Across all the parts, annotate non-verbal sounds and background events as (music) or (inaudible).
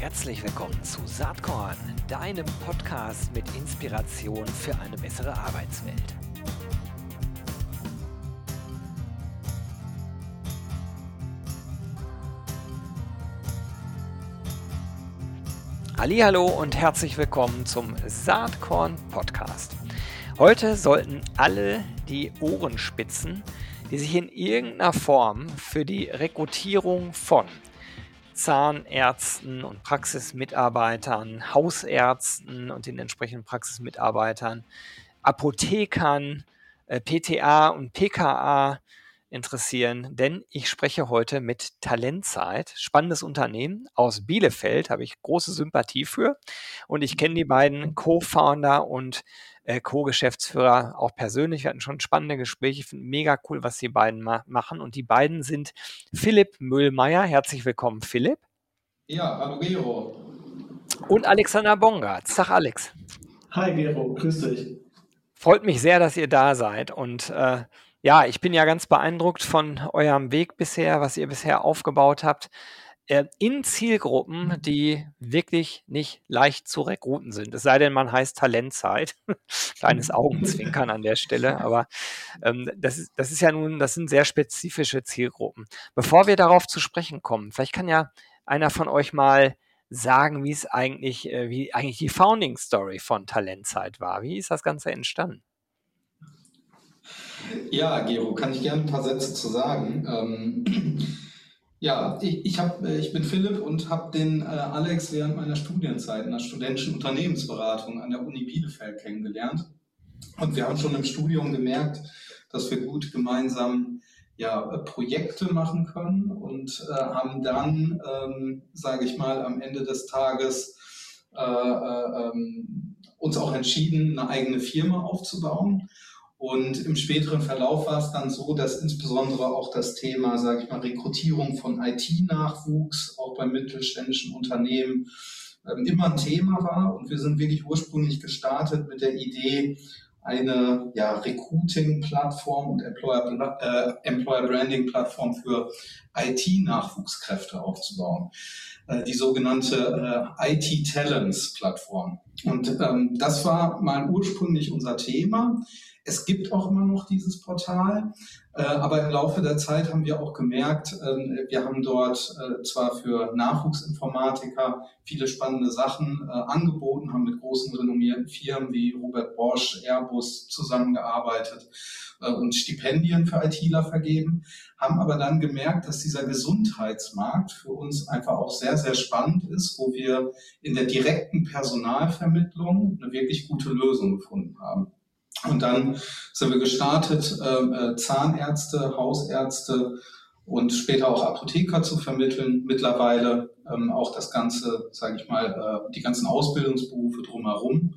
Herzlich willkommen zu Saatkorn, deinem Podcast mit Inspiration für eine bessere Arbeitswelt. Hallo und herzlich willkommen zum Saatkorn Podcast. Heute sollten alle die Ohren spitzen, die sich in irgendeiner Form für die Rekrutierung von Zahnärzten und Praxismitarbeitern, Hausärzten und den entsprechenden Praxismitarbeitern, Apothekern, äh, PTA und PKA interessieren, denn ich spreche heute mit Talentzeit, spannendes Unternehmen aus Bielefeld, habe ich große Sympathie für und ich kenne die beiden Co-Founder und äh, Co-Geschäftsführer auch persönlich. Wir hatten schon spannende Gespräche. Ich finde mega cool, was die beiden ma machen. Und die beiden sind Philipp Müllmeier. Herzlich willkommen, Philipp. Ja, hallo Gero. Und Alexander Bongartz. Sag Alex. Hi Gero, grüß dich. Freut mich sehr, dass ihr da seid. Und äh, ja, ich bin ja ganz beeindruckt von eurem Weg bisher, was ihr bisher aufgebaut habt. Äh, in Zielgruppen, die wirklich nicht leicht zu rekruten sind. Es sei denn, man heißt Talentzeit. (laughs) Kleines Augenzwinkern an der Stelle, (laughs) aber ähm, das, ist, das ist ja nun, das sind sehr spezifische Zielgruppen. Bevor wir darauf zu sprechen kommen, vielleicht kann ja einer von euch mal sagen, wie es eigentlich, äh, wie eigentlich die Founding Story von Talentzeit war. Wie ist das Ganze entstanden? Ja, Gero, kann ich gerne ein paar Sätze zu sagen. Ähm, (clears throat) ja, ich, ich, hab, äh, ich bin Philipp und habe den äh, Alex während meiner Studienzeit in der studentischen Unternehmensberatung an der Uni Bielefeld kennengelernt. Und wir haben schon im Studium gemerkt, dass wir gut gemeinsam ja, äh, Projekte machen können und äh, haben dann, ähm, sage ich mal, am Ende des Tages äh, äh, ähm, uns auch entschieden, eine eigene Firma aufzubauen. Und im späteren Verlauf war es dann so, dass insbesondere auch das Thema, sage ich mal, Rekrutierung von IT-Nachwuchs, auch bei mittelständischen Unternehmen, ähm, immer ein Thema war. Und wir sind wirklich ursprünglich gestartet mit der Idee, eine ja, Recruiting-Plattform und Employer, äh, Employer Branding-Plattform für IT-Nachwuchskräfte aufzubauen. Äh, die sogenannte äh, IT-Talents-Plattform. Und ähm, das war mal ursprünglich unser Thema. Es gibt auch immer noch dieses Portal, äh, aber im Laufe der Zeit haben wir auch gemerkt, äh, wir haben dort äh, zwar für Nachwuchsinformatiker viele spannende Sachen äh, angeboten, haben mit großen renommierten Firmen wie Robert Bosch, Airbus zusammengearbeitet äh, und Stipendien für ITler vergeben, haben aber dann gemerkt, dass dieser Gesundheitsmarkt für uns einfach auch sehr, sehr spannend ist, wo wir in der direkten Personalvermittlung eine wirklich gute Lösung gefunden haben. Und dann sind wir gestartet, ähm, äh, Zahnärzte, Hausärzte und später auch Apotheker zu vermitteln. Mittlerweile ähm, auch das Ganze, sage ich mal, äh, die ganzen Ausbildungsberufe drumherum.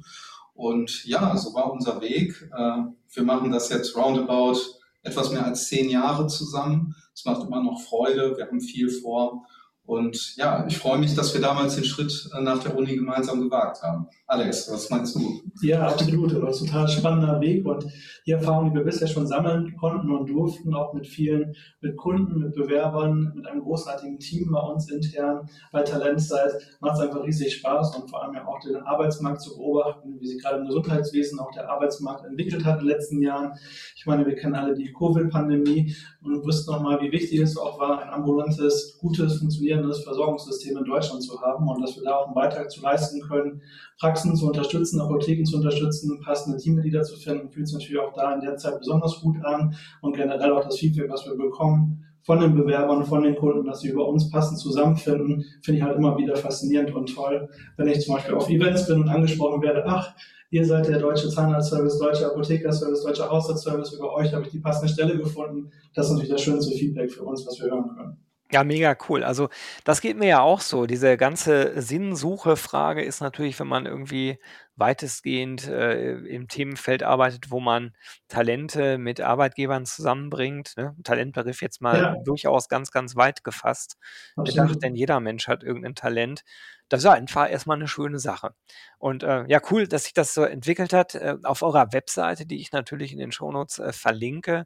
Und ja, so war unser Weg. Äh, wir machen das jetzt roundabout etwas mehr als zehn Jahre zusammen. Es macht immer noch Freude. Wir haben viel vor. Und ja, ich freue mich, dass wir damals den Schritt äh, nach der Uni gemeinsam gewagt haben. Alex, was meinst du? Ja, absolut. Das ist ein total spannender Weg und die Erfahrungen, die wir bisher schon sammeln konnten und durften, auch mit vielen, mit Kunden, mit Bewerbern, mit einem großartigen Team bei uns intern, bei Talentzeit, macht es einfach riesig Spaß und vor allem ja auch den Arbeitsmarkt zu beobachten, wie sich gerade im Gesundheitswesen auch der Arbeitsmarkt entwickelt hat in den letzten Jahren. Ich meine, wir kennen alle die Covid-Pandemie und wussten nochmal, wie wichtig es auch war, ein ambulantes, gutes, funktionierendes Versorgungssystem in Deutschland zu haben und dass wir da auch einen Beitrag zu leisten können, Praxen zu unterstützen, Apotheken zu unterstützen, passende Teammitglieder zu finden, fühlt sich natürlich auch da in der Zeit besonders gut an und generell auch das Feedback, was wir bekommen von den Bewerbern, von den Kunden, dass sie über uns passend zusammenfinden, finde ich halt immer wieder faszinierend und toll. Wenn ich zum Beispiel auf Events bin und angesprochen werde, ach, ihr seid der deutsche Zahnarztservice, deutsche Apothekerservice, deutsche Hausarztservice, über euch habe ich die passende Stelle gefunden. Das ist natürlich das schönste Feedback für uns, was wir hören können. Ja, mega cool. Also das geht mir ja auch so. Diese ganze Sinnsuche-Frage ist natürlich, wenn man irgendwie weitestgehend äh, im Themenfeld arbeitet, wo man Talente mit Arbeitgebern zusammenbringt. Ne? Talentbegriff jetzt mal ja. durchaus ganz, ganz weit gefasst. Gedacht, denn jeder Mensch hat irgendein Talent. Das ist einfach erstmal eine schöne Sache. Und äh, ja, cool, dass sich das so entwickelt hat. Äh, auf eurer Webseite, die ich natürlich in den Shownotes äh, verlinke,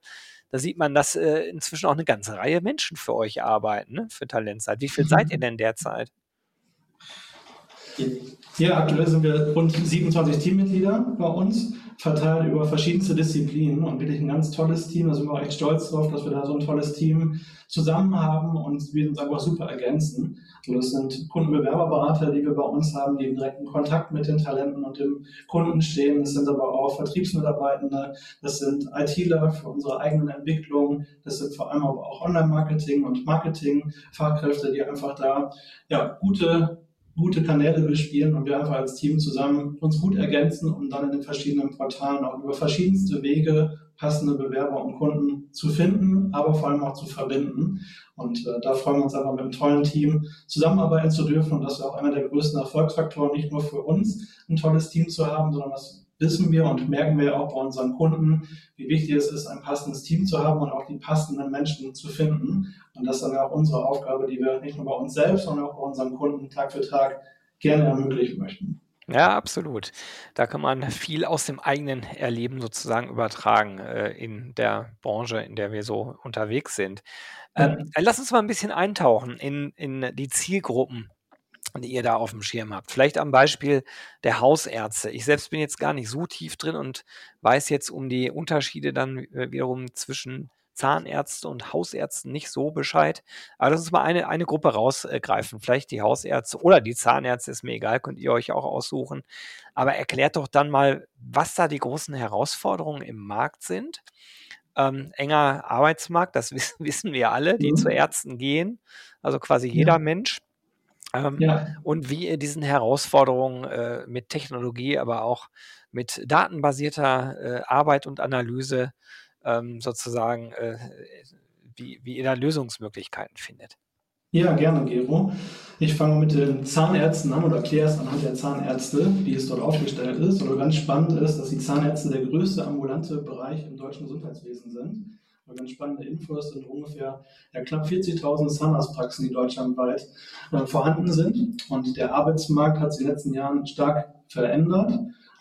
da sieht man, dass äh, inzwischen auch eine ganze Reihe Menschen für euch arbeiten, ne? für Talentzeit. Wie viel seid ihr mhm. denn derzeit? Ja, aktuell sind wir rund 27 Teammitglieder bei uns verteilt über verschiedenste Disziplinen und wirklich ein ganz tolles Team. Da sind wir auch echt stolz drauf, dass wir da so ein tolles Team zusammen haben und wir uns einfach super ergänzen. Das sind Kundenbewerberberater, die wir bei uns haben, die im direkten Kontakt mit den Talenten und dem Kunden stehen. Das sind aber auch Vertriebsmitarbeitende, das sind ITler für unsere eigenen Entwicklungen, das sind vor allem aber auch Online-Marketing und Marketing-Fachkräfte, die einfach da ja, gute gute Kanäle bespielen und wir einfach als Team zusammen uns gut ergänzen, um dann in den verschiedenen Portalen auch über verschiedenste Wege passende Bewerber und Kunden zu finden, aber vor allem auch zu verbinden. Und äh, da freuen wir uns einfach mit einem tollen Team zusammenarbeiten zu dürfen und das ist auch einer der größten Erfolgsfaktoren, nicht nur für uns ein tolles Team zu haben, sondern das wissen wir und merken wir auch bei unseren Kunden, wie wichtig es ist, ein passendes Team zu haben und auch die passenden Menschen zu finden. Und das ist dann auch unsere Aufgabe, die wir nicht nur bei uns selbst, sondern auch bei unseren Kunden Tag für Tag gerne ermöglichen möchten. Ja, absolut. Da kann man viel aus dem eigenen Erleben sozusagen übertragen äh, in der Branche, in der wir so unterwegs sind. Ähm, ja. Lass uns mal ein bisschen eintauchen in, in die Zielgruppen die ihr da auf dem Schirm habt. Vielleicht am Beispiel der Hausärzte. Ich selbst bin jetzt gar nicht so tief drin und weiß jetzt um die Unterschiede dann äh, wiederum zwischen Zahnärzten und Hausärzten nicht so Bescheid. Aber lass uns mal eine, eine Gruppe rausgreifen. Vielleicht die Hausärzte oder die Zahnärzte, ist mir egal, könnt ihr euch auch aussuchen. Aber erklärt doch dann mal, was da die großen Herausforderungen im Markt sind. Ähm, enger Arbeitsmarkt, das (laughs) wissen, wissen wir alle, die mhm. zu Ärzten gehen. Also quasi jeder ja. Mensch. Ähm, ja. Und wie ihr diesen Herausforderungen äh, mit Technologie, aber auch mit datenbasierter äh, Arbeit und Analyse ähm, sozusagen, äh, wie, wie ihr da Lösungsmöglichkeiten findet. Ja, gerne, Gero. Ich fange mit den Zahnärzten an oder erkläre es anhand der Zahnärzte, wie es dort aufgestellt ist. Oder ganz spannend ist, dass die Zahnärzte der größte ambulante Bereich im deutschen Gesundheitswesen sind ganz spannende Infos sind ungefähr ja, knapp 40.000 Zahnarztpraxen, die deutschlandweit äh, vorhanden sind. Und der Arbeitsmarkt hat sich in den letzten Jahren stark verändert.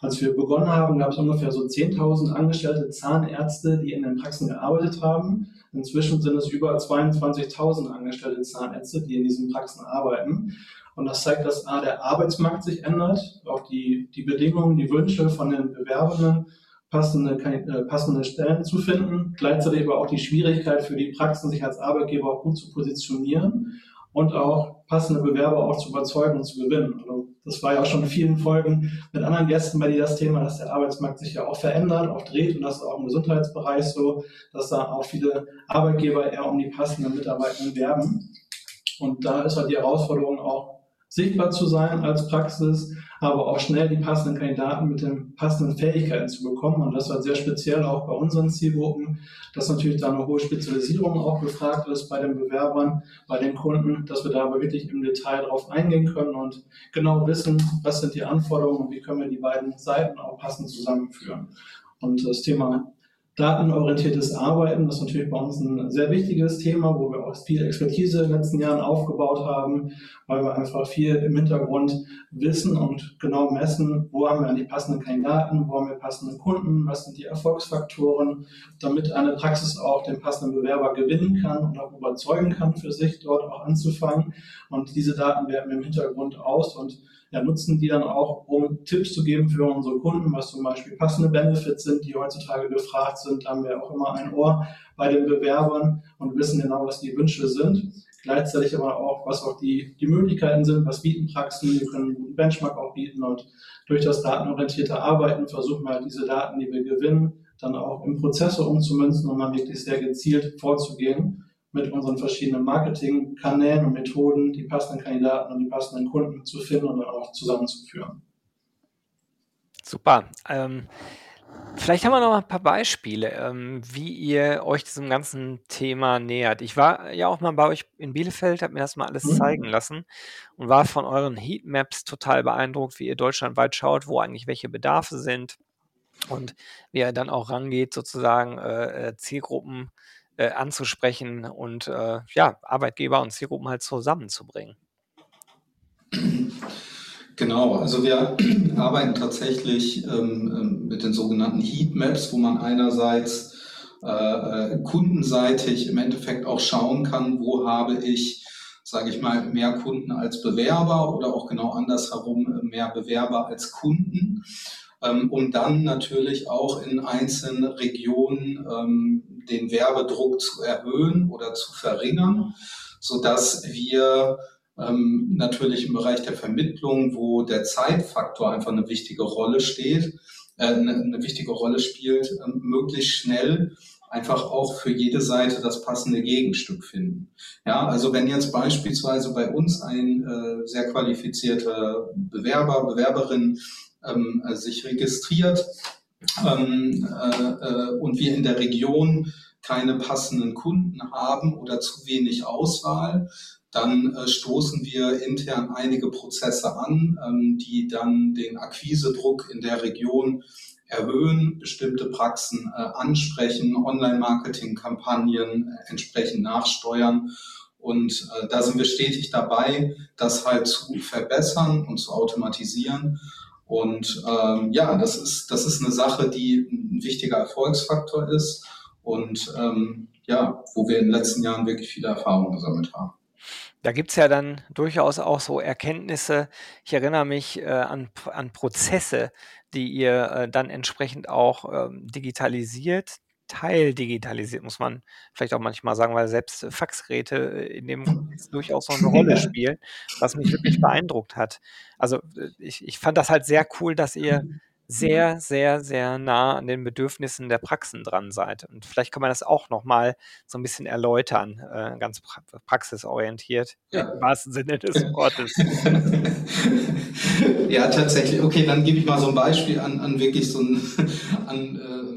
Als wir begonnen haben, gab es ungefähr so 10.000 angestellte Zahnärzte, die in den Praxen gearbeitet haben. Inzwischen sind es über 22.000 angestellte Zahnärzte, die in diesen Praxen arbeiten. Und das zeigt, dass A, der Arbeitsmarkt sich ändert, auch die, die Bedingungen, die Wünsche von den Bewerbenden passende, äh, passende Stellen zu finden, gleichzeitig aber auch die Schwierigkeit für die Praxen, sich als Arbeitgeber auch gut zu positionieren und auch passende Bewerber auch zu überzeugen und zu gewinnen. Also das war ja auch schon in vielen Folgen mit anderen Gästen bei dir das Thema, dass der Arbeitsmarkt sich ja auch verändert, auch dreht und das ist auch im Gesundheitsbereich so, dass da auch viele Arbeitgeber eher um die passenden Mitarbeiter werben. Und da ist halt die Herausforderung auch sichtbar zu sein als Praxis, aber auch schnell die passenden Kandidaten mit den passenden Fähigkeiten zu bekommen. Und das war sehr speziell auch bei unseren Zielgruppen, dass natürlich da eine hohe Spezialisierung auch gefragt ist bei den Bewerbern, bei den Kunden, dass wir da aber wirklich im Detail drauf eingehen können und genau wissen, was sind die Anforderungen und wie können wir die beiden Seiten auch passend zusammenführen. Und das Thema datenorientiertes Arbeiten, das ist natürlich bei uns ein sehr wichtiges Thema, wo wir auch viel Expertise in den letzten Jahren aufgebaut haben, weil wir einfach viel im Hintergrund wissen und genau messen, wo haben wir die passenden Kandidaten, wo haben wir passende Kunden, was sind die Erfolgsfaktoren, damit eine Praxis auch den passenden Bewerber gewinnen kann und auch überzeugen kann, für sich dort auch anzufangen. Und diese Daten werten wir im Hintergrund aus und ja, nutzen die dann auch, um Tipps zu geben für unsere Kunden, was zum Beispiel passende Benefits sind, die heutzutage gefragt sind. Da haben wir auch immer ein Ohr bei den Bewerbern und wissen genau, was die Wünsche sind. Gleichzeitig aber auch, was auch die, die Möglichkeiten sind, was bieten Praxen. Wir können einen guten Benchmark auch bieten und durch das datenorientierte Arbeiten versuchen wir halt diese Daten, die wir gewinnen, dann auch im Prozessor umzumünzen, um dann wirklich sehr gezielt vorzugehen mit unseren verschiedenen Marketingkanälen und Methoden die passenden Kandidaten und die passenden Kunden zu finden und dann auch zusammenzuführen. Super. Ähm, vielleicht haben wir noch ein paar Beispiele, ähm, wie ihr euch diesem ganzen Thema nähert. Ich war ja auch mal bei euch in Bielefeld, habe mir das mal alles mhm. zeigen lassen und war von euren Heatmaps total beeindruckt, wie ihr deutschlandweit schaut, wo eigentlich welche Bedarfe sind und wie ihr dann auch rangeht, sozusagen äh, äh Zielgruppen äh, anzusprechen und äh, ja, Arbeitgeber und Zielgruppen halt zusammenzubringen. Genau, also wir (clears throat) arbeiten tatsächlich ähm, ähm, mit den sogenannten Heatmaps, wo man einerseits äh, äh, kundenseitig im Endeffekt auch schauen kann, wo habe ich sage ich mal, mehr Kunden als Bewerber oder auch genau andersherum mehr Bewerber als Kunden, ähm, um dann natürlich auch in einzelnen Regionen ähm, den Werbedruck zu erhöhen oder zu verringern, sodass wir ähm, natürlich im Bereich der Vermittlung, wo der Zeitfaktor einfach eine wichtige Rolle steht, äh, eine, eine wichtige Rolle spielt, ähm, möglichst schnell einfach auch für jede Seite das passende Gegenstück finden. Ja, also wenn jetzt beispielsweise bei uns ein äh, sehr qualifizierter Bewerber, Bewerberin ähm, äh, sich registriert ähm, äh, äh, und wir in der Region keine passenden Kunden haben oder zu wenig Auswahl, dann äh, stoßen wir intern einige Prozesse an, ähm, die dann den Akquisedruck in der Region erhöhen, bestimmte Praxen äh, ansprechen, Online-Marketing-Kampagnen äh, entsprechend nachsteuern. Und äh, da sind wir stetig dabei, das halt zu verbessern und zu automatisieren. Und ähm, ja, das ist, das ist eine Sache, die ein wichtiger Erfolgsfaktor ist und ähm, ja, wo wir in den letzten Jahren wirklich viele Erfahrungen gesammelt haben. Da gibt es ja dann durchaus auch so Erkenntnisse. Ich erinnere mich äh, an, an Prozesse, die ihr äh, dann entsprechend auch ähm, digitalisiert, teildigitalisiert, muss man vielleicht auch manchmal sagen, weil selbst Faxgeräte äh, in dem (laughs) durchaus noch eine Rolle spielen, was mich wirklich (laughs) beeindruckt hat. Also äh, ich, ich fand das halt sehr cool, dass ihr sehr, sehr, sehr nah an den Bedürfnissen der Praxen dran seid. Und vielleicht kann man das auch nochmal so ein bisschen erläutern, äh, ganz pra praxisorientiert, ja. im wahrsten Sinne des (laughs) Wortes. ja, tatsächlich. Okay, dann gebe ich mal so ein Beispiel an, an wirklich so ein, an, äh,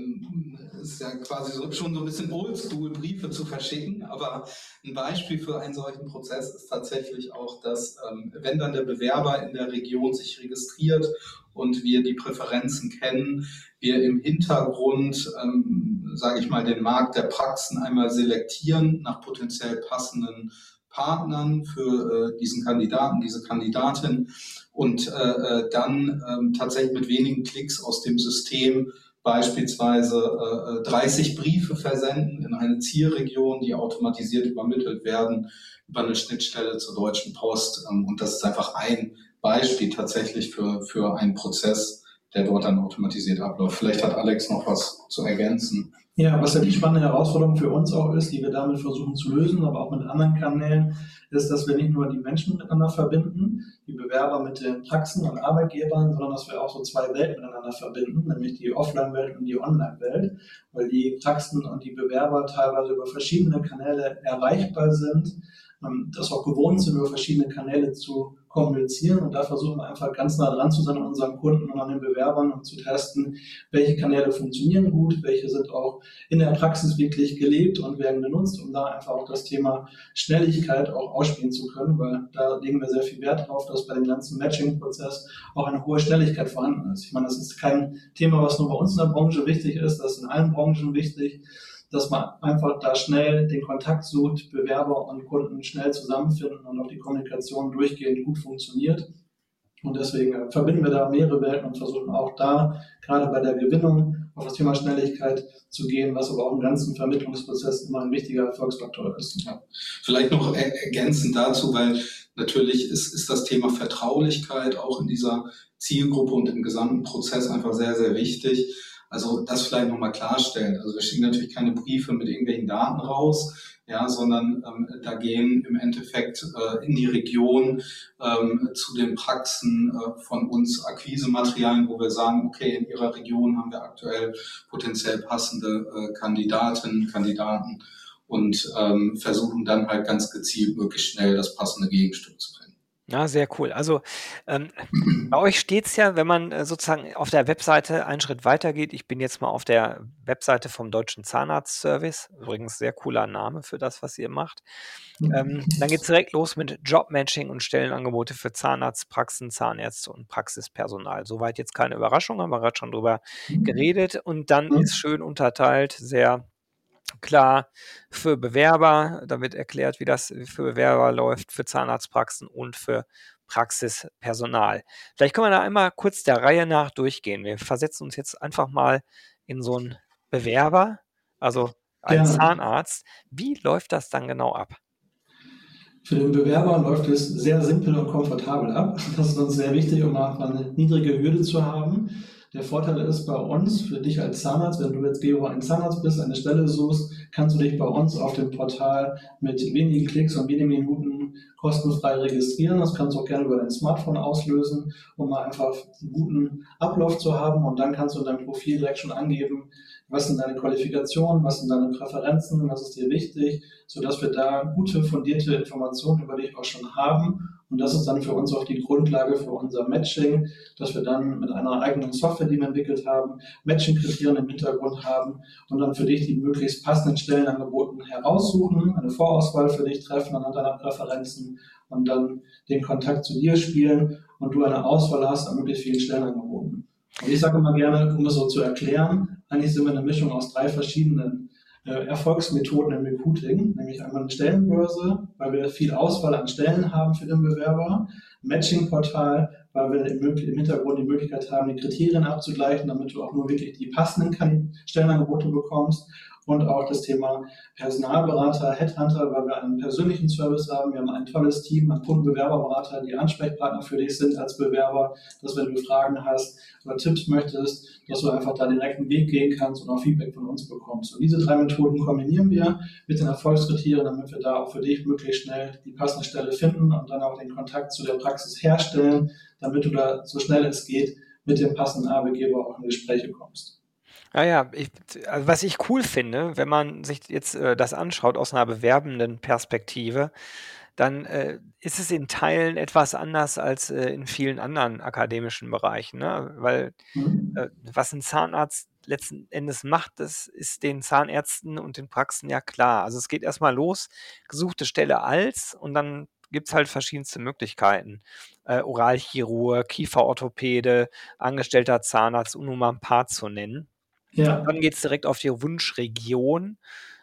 ist ja quasi so, schon so ein bisschen oldschool, Briefe zu verschicken, aber ein Beispiel für einen solchen Prozess ist tatsächlich auch, dass ähm, wenn dann der Bewerber in der Region sich registriert und wir die Präferenzen kennen, wir im Hintergrund, ähm, sage ich mal, den Markt der Praxen einmal selektieren nach potenziell passenden Partnern für äh, diesen Kandidaten, diese Kandidatin und äh, äh dann äh, tatsächlich mit wenigen Klicks aus dem System beispielsweise äh, 30 äh, Briefe versenden in eine Zielregion, die automatisiert übermittelt werden über eine Schnittstelle zur Deutschen Post. Ähm, und das ist einfach ein Beispiel tatsächlich für, für einen Prozess, der dort dann automatisiert abläuft. Vielleicht hat Alex noch was zu ergänzen. Ja, was ja die spannende Herausforderung für uns auch ist, die wir damit versuchen zu lösen, aber auch mit anderen Kanälen, ist, dass wir nicht nur die Menschen miteinander verbinden, die Bewerber mit den Praxen und Arbeitgebern, sondern dass wir auch so zwei Welten miteinander verbinden, nämlich die Offline-Welt und die Online-Welt, weil die Praxen und die Bewerber teilweise über verschiedene Kanäle erreichbar sind, ähm, das auch gewohnt sind, über verschiedene Kanäle zu kommunizieren und da versuchen wir einfach ganz nah dran zu sein an unseren Kunden und an den Bewerbern und zu testen, welche Kanäle funktionieren gut, welche sind auch in der Praxis wirklich gelebt und werden genutzt, um da einfach auch das Thema Schnelligkeit auch ausspielen zu können, weil da legen wir sehr viel Wert drauf, dass bei dem ganzen Matching-Prozess auch eine hohe Schnelligkeit vorhanden ist. Ich meine, das ist kein Thema, was nur bei uns in der Branche wichtig ist, das ist in allen Branchen wichtig dass man einfach da schnell den Kontakt sucht, Bewerber und Kunden schnell zusammenfinden und auch die Kommunikation durchgehend gut funktioniert. Und deswegen äh, verbinden wir da mehrere Welten und versuchen auch da, gerade bei der Gewinnung, auf das Thema Schnelligkeit zu gehen, was aber auch im ganzen Vermittlungsprozess immer ein wichtiger Erfolgsfaktor ist. Ja. Vielleicht noch ergänzend dazu, weil natürlich ist, ist das Thema Vertraulichkeit auch in dieser Zielgruppe und im gesamten Prozess einfach sehr, sehr wichtig. Also das vielleicht nochmal klarstellen. Also wir schicken natürlich keine Briefe mit irgendwelchen Daten raus, ja, sondern ähm, da gehen im Endeffekt äh, in die Region ähm, zu den Praxen äh, von uns Akquisematerialien, wo wir sagen, okay, in Ihrer Region haben wir aktuell potenziell passende äh, Kandidatinnen, Kandidaten und ähm, versuchen dann halt ganz gezielt möglichst schnell das passende Gegenstück zu finden. Ja, sehr cool. Also ähm, (clears throat) bei euch steht es ja, wenn man äh, sozusagen auf der Webseite einen Schritt weiter geht. Ich bin jetzt mal auf der Webseite vom Deutschen Zahnarztservice. Übrigens sehr cooler Name für das, was ihr macht. Ähm, dann geht es direkt los mit Jobmatching und Stellenangebote für Zahnarztpraxen, Zahnärzte und Praxispersonal. Soweit jetzt keine Überraschung, haben wir gerade schon drüber geredet. Und dann ist schön unterteilt, sehr klar für Bewerber. Da wird erklärt, wie das für Bewerber läuft, für Zahnarztpraxen und für Praxispersonal. Vielleicht können wir da einmal kurz der Reihe nach durchgehen. Wir versetzen uns jetzt einfach mal in so einen Bewerber, also einen ja. Zahnarzt. Wie läuft das dann genau ab? Für den Bewerber läuft es sehr simpel und komfortabel ab. Das ist uns sehr wichtig, um auch eine niedrige Hürde zu haben. Der Vorteil ist bei uns, für dich als Zahnarzt, wenn du jetzt Geo ein Zahnarzt bist, eine Stelle suchst, kannst du dich bei uns auf dem Portal mit wenigen Klicks und wenigen Minuten kostenfrei registrieren. Das kannst du auch gerne über dein Smartphone auslösen, um mal einfach einen guten Ablauf zu haben. Und dann kannst du in deinem Profil direkt schon angeben, was sind deine Qualifikationen, was sind deine Präferenzen, was ist dir wichtig, sodass wir da gute, fundierte Informationen über dich auch schon haben. Und das ist dann für uns auch die Grundlage für unser Matching, dass wir dann mit einer eigenen Software, die wir entwickelt haben, Matching-Kriterien im Hintergrund haben und dann für dich die möglichst passenden Stellenangeboten heraussuchen, eine Vorauswahl für dich treffen anhand deiner Präferenzen und dann den Kontakt zu dir spielen und du eine Auswahl hast an möglichst vielen Stellenangeboten. Und ich sage immer gerne, um es so zu erklären, eigentlich sind wir eine Mischung aus drei verschiedenen äh, Erfolgsmethoden im Recruiting, nämlich einmal eine Stellenbörse, weil wir viel Auswahl an Stellen haben für den Bewerber, Matching-Portal, weil wir im, im, Hintergrund die Möglichkeit haben, die Kriterien abzugleichen, damit du auch nur wirklich die passenden Stellenangebote bekommst und auch das Thema Personalberater, Headhunter, weil wir einen persönlichen Service haben. Wir haben ein tolles Team an Kundenbewerberberater, die Ansprechpartner für dich sind als Bewerber, dass wenn du Fragen hast oder Tipps möchtest, dass du einfach da direkt einen Weg gehen kannst und auch Feedback von uns bekommst. Und diese drei Methoden kombinieren wir mit den Erfolgskriterien, damit wir da auch für dich möglichst schnell die passende Stelle finden und dann auch den Kontakt zu der Praxis herstellen, damit du da so schnell es geht mit dem passenden Arbeitgeber auch in Gespräche kommst. Naja, ich, also was ich cool finde, wenn man sich jetzt äh, das anschaut aus einer bewerbenden Perspektive, dann äh, ist es in Teilen etwas anders als äh, in vielen anderen akademischen Bereichen. Ne? Weil mhm. äh, was ein Zahnarzt letzten Endes macht, das ist den Zahnärzten und den Praxen ja klar. Also es geht erstmal los, gesuchte Stelle als und dann gibt es halt verschiedenste Möglichkeiten. Äh, Oralchirurg, Kieferorthopäde, angestellter Zahnarzt, um nur mal ein paar zu nennen. Ja. Dann geht es direkt auf die Wunschregion.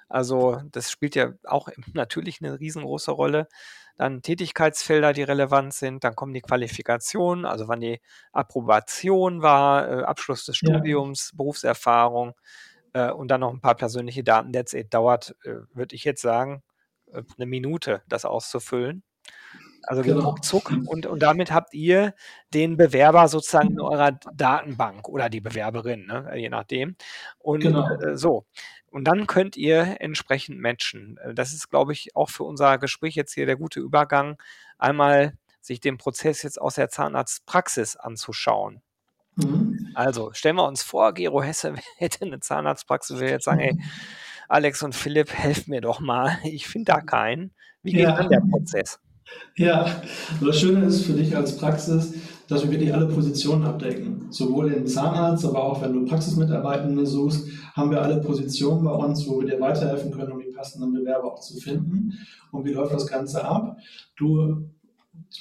Also das spielt ja auch (laughs) natürlich eine riesengroße Rolle. Dann Tätigkeitsfelder, die relevant sind. Dann kommen die Qualifikationen, also wann die Approbation war, äh, Abschluss des Studiums, ja. Berufserfahrung äh, und dann noch ein paar persönliche Daten. That's it. Dauert, äh, würde ich jetzt sagen, äh, eine Minute, das auszufüllen. Also genau. ruckzuck. Und, und damit habt ihr den Bewerber sozusagen in eurer Datenbank oder die Bewerberin, ne? je nachdem. Und genau. äh, so. Und dann könnt ihr entsprechend matchen. Äh, das ist, glaube ich, auch für unser Gespräch jetzt hier der gute Übergang, einmal sich den Prozess jetzt aus der Zahnarztpraxis anzuschauen. Mhm. Also stellen wir uns vor, Gero Hesse (laughs) hätte eine Zahnarztpraxis, würde jetzt sagen, ey, Alex und Philipp, helft mir doch mal, ich finde da keinen. Wie geht ja. dann der Prozess? Ja, das Schöne ist für dich als Praxis, dass wir wirklich alle Positionen abdecken. Sowohl den Zahnarzt, aber auch wenn du Praxismitarbeitende suchst, haben wir alle Positionen bei uns, wo wir dir weiterhelfen können, um die passenden Bewerber auch zu finden. Und wie läuft das Ganze ab? Du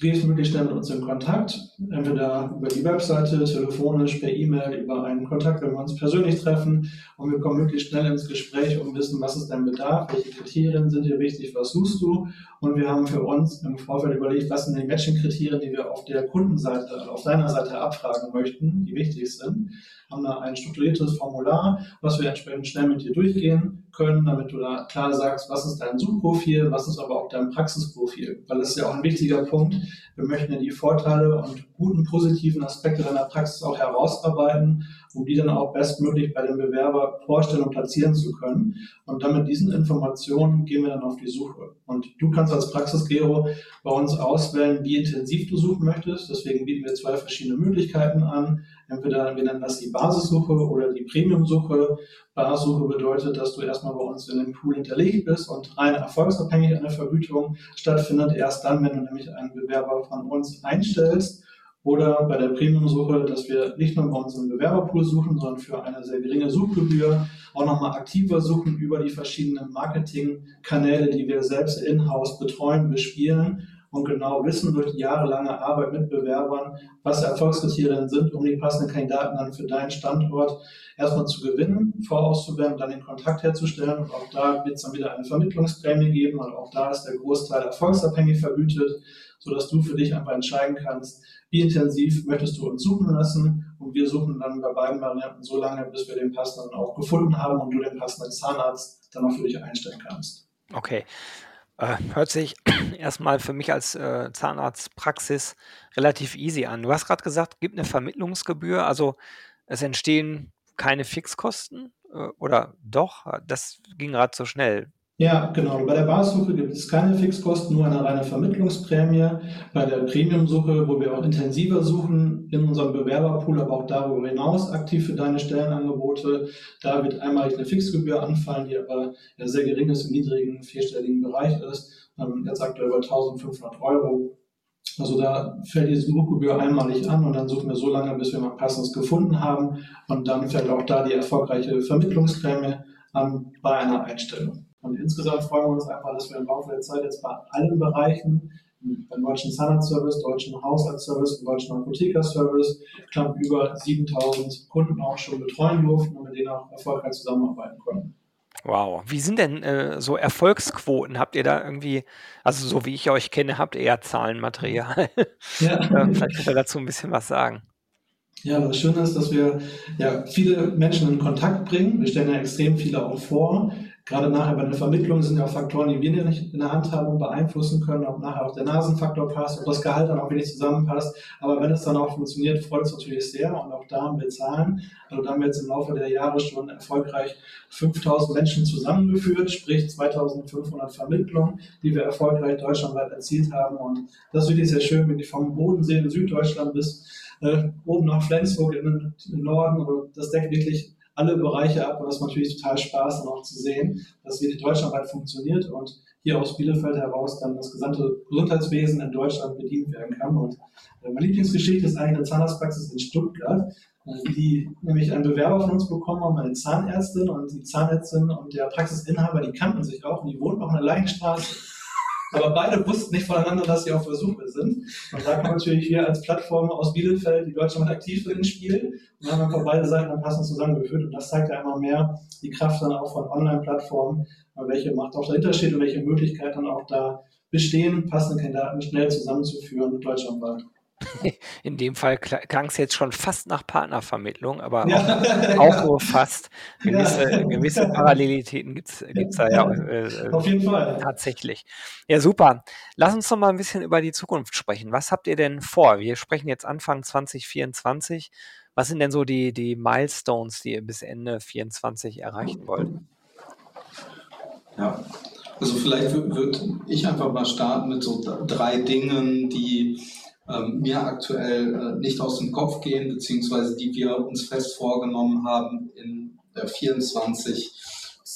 Gehst möglichst schnell mit uns in Kontakt, entweder über die Webseite, telefonisch, per E-Mail, über einen Kontakt, wenn wir uns persönlich treffen. Und wir kommen möglichst schnell ins Gespräch und wissen, was ist dein Bedarf, welche Kriterien sind dir wichtig, was suchst du. Und wir haben für uns im Vorfeld überlegt, was sind die Matching-Kriterien, die wir auf der Kundenseite, auf deiner Seite abfragen möchten, die wichtig sind, haben da ein strukturiertes Formular, was wir entsprechend schnell mit dir durchgehen können, damit du da klar sagst, was ist dein Suchprofil, was ist aber auch dein Praxisprofil. Weil das ist ja auch ein wichtiger Punkt. Wir möchten ja die Vorteile und guten positiven Aspekte deiner Praxis auch herausarbeiten, um die dann auch bestmöglich bei dem Bewerber vorstellen und platzieren zu können. Und dann mit diesen Informationen gehen wir dann auf die Suche. Und du kannst als Praxisgero bei uns auswählen, wie intensiv du suchen möchtest. Deswegen bieten wir zwei verschiedene Möglichkeiten an. Entweder wir nennen das die Basissuche oder die Premiumsuche. Basissuche bedeutet, dass du erstmal bei uns in dem Pool hinterlegt bist und rein erfolgsabhängig eine Vergütung stattfindet. Erst dann, wenn du nämlich einen Bewerber von uns einstellst. Oder bei der Premium-Suche, dass wir nicht nur bei unserem Bewerberpool suchen, sondern für eine sehr geringe Suchgebühr auch nochmal aktiver suchen über die verschiedenen Marketingkanäle, die wir selbst in-house betreuen, bespielen und genau wissen durch die jahrelange Arbeit mit Bewerbern, was Erfolgskriterien sind, um die passenden Kandidaten dann für deinen Standort erstmal zu gewinnen, vorauszuwählen, dann den Kontakt herzustellen. Und auch da wird es dann wieder eine Vermittlungsprämie geben und auch da ist der Großteil erfolgsabhängig vergütet, sodass du für dich einfach entscheiden kannst, wie intensiv möchtest du uns suchen lassen. Und wir suchen dann bei beiden Varianten so lange, bis wir den passenden auch gefunden haben und du den passenden Zahnarzt dann auch für dich einstellen kannst. Okay. Äh, hört sich (clears throat) erstmal für mich als äh, Zahnarztpraxis relativ easy an. Du hast gerade gesagt, gibt eine Vermittlungsgebühr, also es entstehen keine Fixkosten äh, oder doch? Das ging gerade so schnell. Ja, genau. Bei der Basissuche gibt es keine Fixkosten, nur eine reine Vermittlungsprämie. Bei der Premium-Suche, wo wir auch intensiver suchen, in unserem Bewerberpool, aber auch darüber hinaus aktiv für deine Stellenangebote, da wird einmalig eine Fixgebühr anfallen, die aber sehr gering ist, im niedrigen vierstelligen Bereich ist. Ähm, jetzt aktuell bei 1500 Euro. Also da fällt die Suchgebühr einmalig an und dann suchen wir so lange, bis wir mal passendes gefunden haben. Und dann fällt auch da die erfolgreiche Vermittlungsprämie an bei einer Einstellung. Und insgesamt freuen wir uns einfach, dass wir im Laufe der Zeit jetzt bei allen Bereichen, beim deutschen Zahnarztservice, deutschen Haushaltsservice, deutschen Apothekerservice, knapp über 7000 Kunden auch schon betreuen durften und mit denen auch erfolgreich zusammenarbeiten konnten. Wow. Wie sind denn äh, so Erfolgsquoten? Habt ihr da irgendwie, also so wie ich euch kenne, habt ihr ja Zahlenmaterial. Ja. (laughs) äh, vielleicht könnt ihr dazu ein bisschen was sagen. Ja, das Schöne ist, dass wir ja, viele Menschen in Kontakt bringen. Wir stellen ja extrem viele auch vor gerade nachher bei der Vermittlung sind ja auch Faktoren, die wir nicht in der Hand haben und beeinflussen können, ob nachher auch der Nasenfaktor passt, ob das Gehalt dann auch wirklich zusammenpasst. Aber wenn es dann auch funktioniert, freut es natürlich sehr und auch da haben wir Zahlen. Also da haben wir jetzt im Laufe der Jahre schon erfolgreich 5000 Menschen zusammengeführt, sprich 2500 Vermittlungen, die wir erfolgreich deutschlandweit erzielt haben. Und das ist wirklich sehr schön, wirklich vom Bodensee in Süddeutschland bis äh, oben nach Flensburg in den Norden. Das deckt wirklich alle Bereiche ab und das macht natürlich total Spaß, dann auch zu sehen, dass wirklich deutschlandweit funktioniert und hier aus Bielefeld heraus dann das gesamte Gesundheitswesen in Deutschland bedient werden kann. Und äh, meine Lieblingsgeschichte ist eigentlich eine Zahnarztpraxis in Stuttgart, äh, die nämlich einen Bewerber von uns bekommen haben, eine Zahnärztin und die Zahnärztin und der Praxisinhaber, die kannten sich auch und die wohnten auch in der Leinstraße. Aber beide wussten nicht voneinander, dass sie auf Versuche sind. Und da kann natürlich hier als Plattform aus Bielefeld, die Deutschland aktiv drin spielen. Und dann haben wir beide Seiten dann passend zusammengeführt. Und das zeigt ja immer mehr die Kraft dann auch von Online-Plattformen, welche Macht auch dahinter steht und welche Möglichkeiten dann auch da bestehen, passende Kandidaten schnell zusammenzuführen deutschlandweit. (laughs) In dem Fall klang es jetzt schon fast nach Partnervermittlung, aber ja. auch, auch, nur fast. Gewisse, (laughs) ja. gewisse Parallelitäten gibt es da ja. Äh, Auf jeden Fall. Tatsächlich. Ja, super. Lass uns noch mal ein bisschen über die Zukunft sprechen. Was habt ihr denn vor? Wir sprechen jetzt Anfang 2024. Was sind denn so die, die Milestones, die ihr bis Ende 2024 erreichen wollt? Ja, also vielleicht würde ich einfach mal starten mit so drei Dingen, die ähm, mir aktuell äh, nicht aus dem Kopf gehen, beziehungsweise die wir uns fest vorgenommen haben, in der 24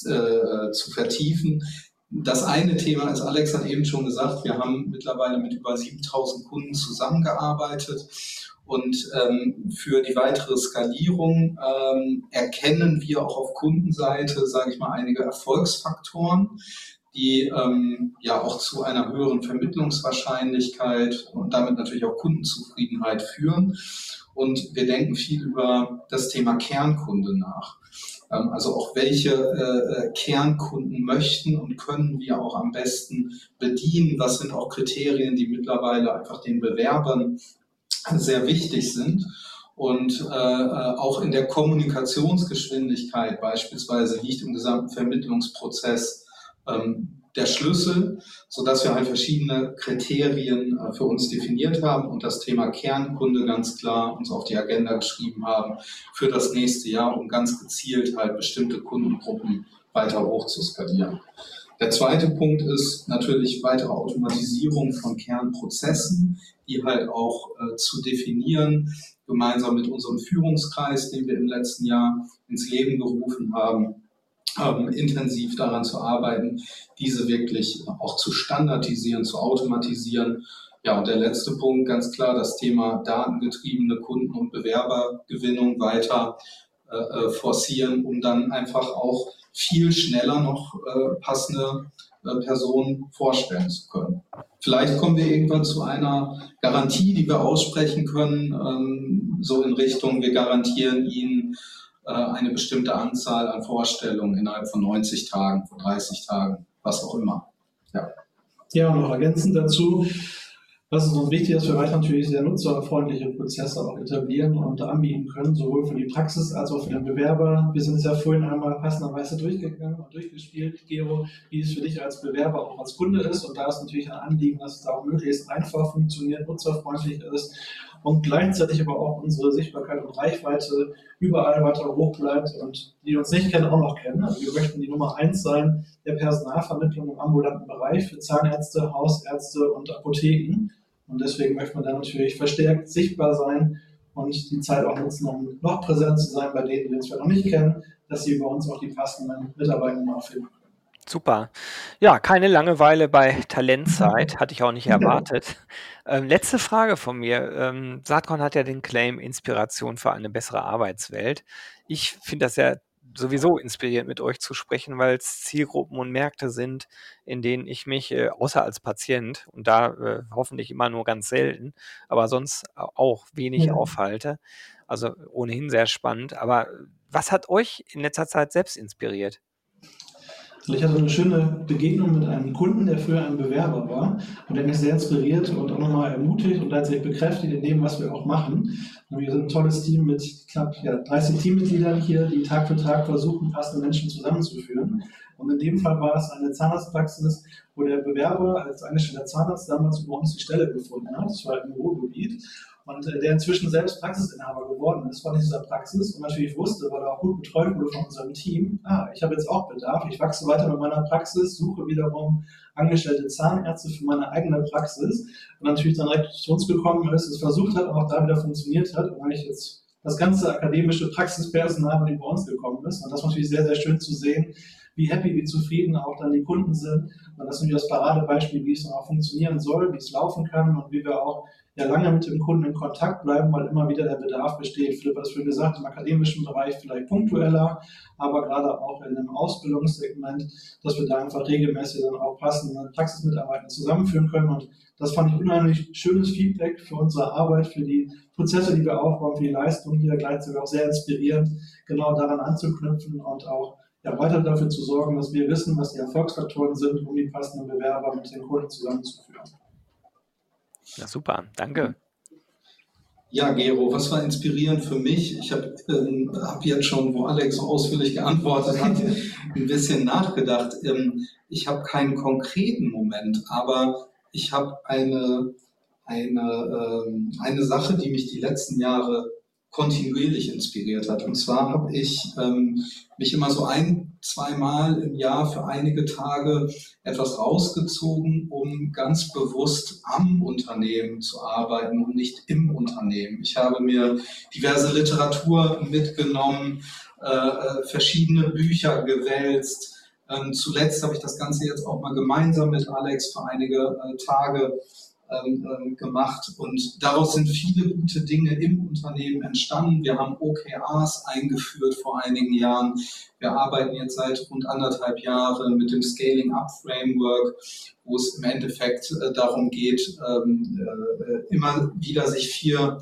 äh, zu vertiefen. Das eine Thema ist, Alex hat eben schon gesagt, wir haben mittlerweile mit über 7000 Kunden zusammengearbeitet und ähm, für die weitere Skalierung ähm, erkennen wir auch auf Kundenseite, sage ich mal, einige Erfolgsfaktoren, die ähm, ja auch zu einer höheren Vermittlungswahrscheinlichkeit und damit natürlich auch Kundenzufriedenheit führen. Und wir denken viel über das Thema Kernkunde nach. Ähm, also auch welche äh, äh, Kernkunden möchten und können wir auch am besten bedienen. Was sind auch Kriterien, die mittlerweile einfach den Bewerbern sehr wichtig sind. Und äh, äh auch in der Kommunikationsgeschwindigkeit beispielsweise liegt im gesamten Vermittlungsprozess ähm, der Schlüssel, so dass wir halt verschiedene Kriterien äh, für uns definiert haben und das Thema Kernkunde ganz klar uns auf die Agenda geschrieben haben für das nächste Jahr, um ganz gezielt halt bestimmte Kundengruppen weiter hoch zu skalieren. Der zweite Punkt ist natürlich weitere Automatisierung von Kernprozessen, die halt auch äh, zu definieren, gemeinsam mit unserem Führungskreis, den wir im letzten Jahr ins Leben gerufen haben, ähm, intensiv daran zu arbeiten, diese wirklich auch zu standardisieren, zu automatisieren. Ja, und der letzte Punkt, ganz klar, das Thema datengetriebene Kunden- und Bewerbergewinnung weiter äh, äh, forcieren, um dann einfach auch viel schneller noch äh, passende äh, Personen vorstellen zu können. Vielleicht kommen wir irgendwann zu einer Garantie, die wir aussprechen können, ähm, so in Richtung, wir garantieren Ihnen eine bestimmte Anzahl an Vorstellungen innerhalb von 90 Tagen, von 30 Tagen, was auch immer. Ja, ja und noch ergänzend dazu, Was ist uns wichtig, dass wir weiter natürlich sehr nutzerfreundliche Prozesse auch etablieren und anbieten können, sowohl für die Praxis als auch für den Bewerber. Wir sind es ja vorhin einmal passenderweise durchgegangen und durchgespielt, Gero, wie es für dich als Bewerber auch als Kunde ist. Und da ist natürlich ein Anliegen, dass es auch möglichst einfach funktioniert, nutzerfreundlich ist und gleichzeitig aber auch unsere Sichtbarkeit und Reichweite überall weiter hoch bleibt und die uns nicht kennen, auch noch kennen. Also wir möchten die Nummer eins sein der Personalvermittlung im ambulanten Bereich für Zahnärzte, Hausärzte und Apotheken. Und deswegen möchte man da natürlich verstärkt sichtbar sein und die Zeit auch nutzen, um noch präsent zu sein bei denen, die uns vielleicht noch nicht kennen, dass sie bei uns auch die passenden Mitarbeiter können. Super. Ja, keine Langeweile bei Talentzeit, hatte ich auch nicht (laughs) erwartet. Ähm, letzte Frage von mir. Ähm, Saatkorn hat ja den Claim Inspiration für eine bessere Arbeitswelt. Ich finde das ja sowieso inspirierend, mit euch zu sprechen, weil es Zielgruppen und Märkte sind, in denen ich mich, äh, außer als Patient und da äh, hoffentlich immer nur ganz selten, aber sonst auch wenig ja. aufhalte. Also ohnehin sehr spannend. Aber was hat euch in letzter Zeit selbst inspiriert? Und ich hatte eine schöne Begegnung mit einem Kunden, der früher ein Bewerber war und der mich sehr inspiriert und auch nochmal ermutigt und letztlich bekräftigt in dem, was wir auch machen. Und wir sind ein tolles Team mit knapp ja, 30 Teammitgliedern hier, die Tag für Tag versuchen, passende Menschen zusammenzuführen. Und in dem Fall war es eine Zahnarztpraxis, wo der Bewerber als eingestellter Zahnarzt damals über uns die Stelle gefunden hat. Das war im Ruhrgebiet und äh, der inzwischen selbst Praxisinhaber geworden ist von dieser Praxis und natürlich wusste, weil er auch gut betreut wurde von unserem Team, ah, ich habe jetzt auch Bedarf, ich wachse weiter mit meiner Praxis, suche wiederum angestellte Zahnärzte für meine eigene Praxis und natürlich dann direkt zu uns gekommen ist, es versucht hat und auch da wieder funktioniert hat und ich jetzt das ganze akademische Praxispersonal die bei uns gekommen ist und das war natürlich sehr, sehr schön zu sehen, wie happy, wie zufrieden auch dann die Kunden sind. Und das ist natürlich das Paradebeispiel, wie es dann auch funktionieren soll, wie es laufen kann und wie wir auch ja lange mit dem Kunden in Kontakt bleiben, weil immer wieder der Bedarf besteht. Philipp hat es vorhin gesagt, im akademischen Bereich vielleicht punktueller, aber gerade auch in einem Ausbildungssegment, dass wir da einfach regelmäßig dann auch passende Praxismitarbeiter zusammenführen können. Und das fand ich unheimlich schönes Feedback für unsere Arbeit, für die Prozesse, die wir aufbauen, für die Leistung hier, gleichzeitig auch sehr inspirierend, genau daran anzuknüpfen und auch ja, weiter dafür zu sorgen, dass wir wissen, was die Erfolgsfaktoren sind, um die passenden Bewerber mit den Kunden zusammenzuführen. Ja, super, danke. Ja, Gero, was war inspirierend für mich? Ich habe ähm, hab jetzt schon, wo Alex so ausführlich geantwortet hat, (laughs) ein bisschen nachgedacht. Ähm, ich habe keinen konkreten Moment, aber ich habe eine, eine, ähm, eine Sache, die mich die letzten Jahre kontinuierlich inspiriert hat. Und zwar habe ich ähm, mich immer so ein, zweimal im Jahr für einige Tage etwas rausgezogen, um ganz bewusst am Unternehmen zu arbeiten und nicht im Unternehmen. Ich habe mir diverse Literatur mitgenommen, äh, äh verschiedene Bücher gewälzt. Ähm, zuletzt habe ich das Ganze jetzt auch mal gemeinsam mit Alex für einige äh, Tage ähm, ähm, gemacht und daraus sind viele gute Dinge im Unternehmen entstanden. Wir haben OKRs eingeführt vor einigen Jahren. Wir arbeiten jetzt seit rund anderthalb Jahren mit dem Scaling Up Framework, wo es im Endeffekt äh, darum geht, ähm, äh, immer wieder sich vier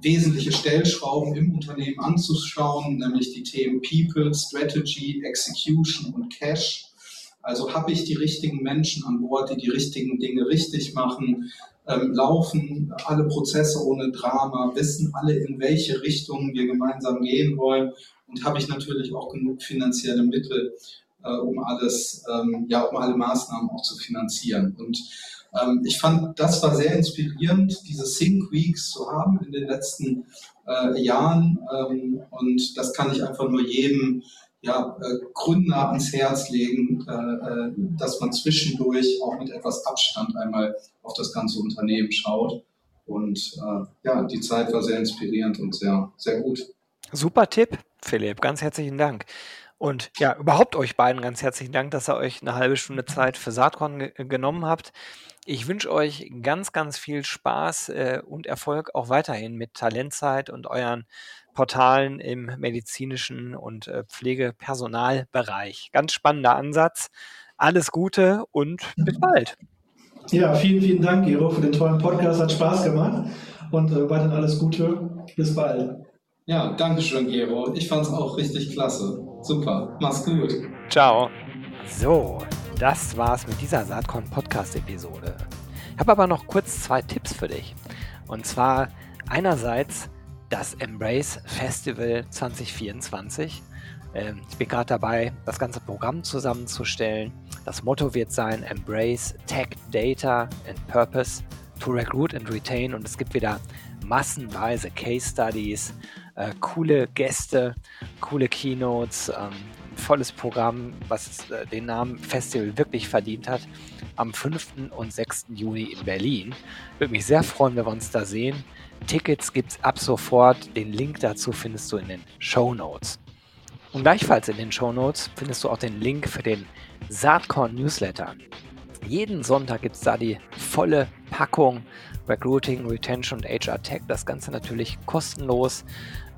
wesentliche Stellschrauben im Unternehmen anzuschauen, nämlich die Themen People, Strategy, Execution und Cash. Also habe ich die richtigen Menschen an Bord, die die richtigen Dinge richtig machen, ähm, laufen alle Prozesse ohne Drama, wissen alle, in welche Richtung wir gemeinsam gehen wollen und habe ich natürlich auch genug finanzielle Mittel, äh, um alles, ähm, ja, um alle Maßnahmen auch zu finanzieren. Und ähm, ich fand, das war sehr inspirierend, diese Think Weeks zu haben in den letzten äh, Jahren. Ähm, und das kann ich einfach nur jedem ja, äh, Gründer ans Herz legen, äh, äh, dass man zwischendurch auch mit etwas Abstand einmal auf das ganze Unternehmen schaut. Und äh, ja, die Zeit war sehr inspirierend und sehr, sehr gut. Super Tipp, Philipp. Ganz herzlichen Dank. Und ja, überhaupt euch beiden ganz herzlichen Dank, dass ihr euch eine halbe Stunde Zeit für Saatkorn ge genommen habt. Ich wünsche euch ganz, ganz viel Spaß äh, und Erfolg auch weiterhin mit Talentzeit und euren Portalen im medizinischen und äh, Pflegepersonalbereich. Ganz spannender Ansatz. Alles Gute und bis bald. Ja, vielen, vielen Dank, Gero, für den tollen Podcast. Hat Spaß gemacht und äh, weiterhin alles Gute. Bis bald. Ja, danke schön, Gero. Ich fand es auch richtig klasse. Super. Mach's gut. Ciao. So, das war's mit dieser Saatkorn Podcast Episode. Ich habe aber noch kurz zwei Tipps für dich. Und zwar einerseits das Embrace Festival 2024. Ähm, ich bin gerade dabei, das ganze Programm zusammenzustellen. Das Motto wird sein Embrace Tech, Data and Purpose to Recruit and Retain. Und es gibt wieder massenweise Case Studies, äh, coole Gäste, coole Keynotes, ähm, volles Programm, was äh, den Namen Festival wirklich verdient hat, am 5. und 6. Juni in Berlin. Würde mich sehr freuen, wenn wir uns da sehen. Tickets gibt es ab sofort. Den Link dazu findest du in den Show Notes. Und gleichfalls in den Show Notes findest du auch den Link für den Saatkorn Newsletter. Jeden Sonntag gibt es da die volle Packung Recruiting, Retention und HR Tech. Das Ganze natürlich kostenlos,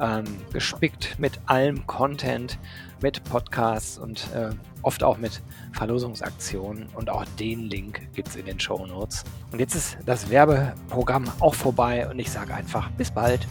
ähm, gespickt mit allem Content, mit Podcasts und äh, oft auch mit Verlosungsaktionen. Und auch den Link gibt es in den Show Notes. Und jetzt ist das Werbeprogramm auch vorbei und ich sage einfach bis bald.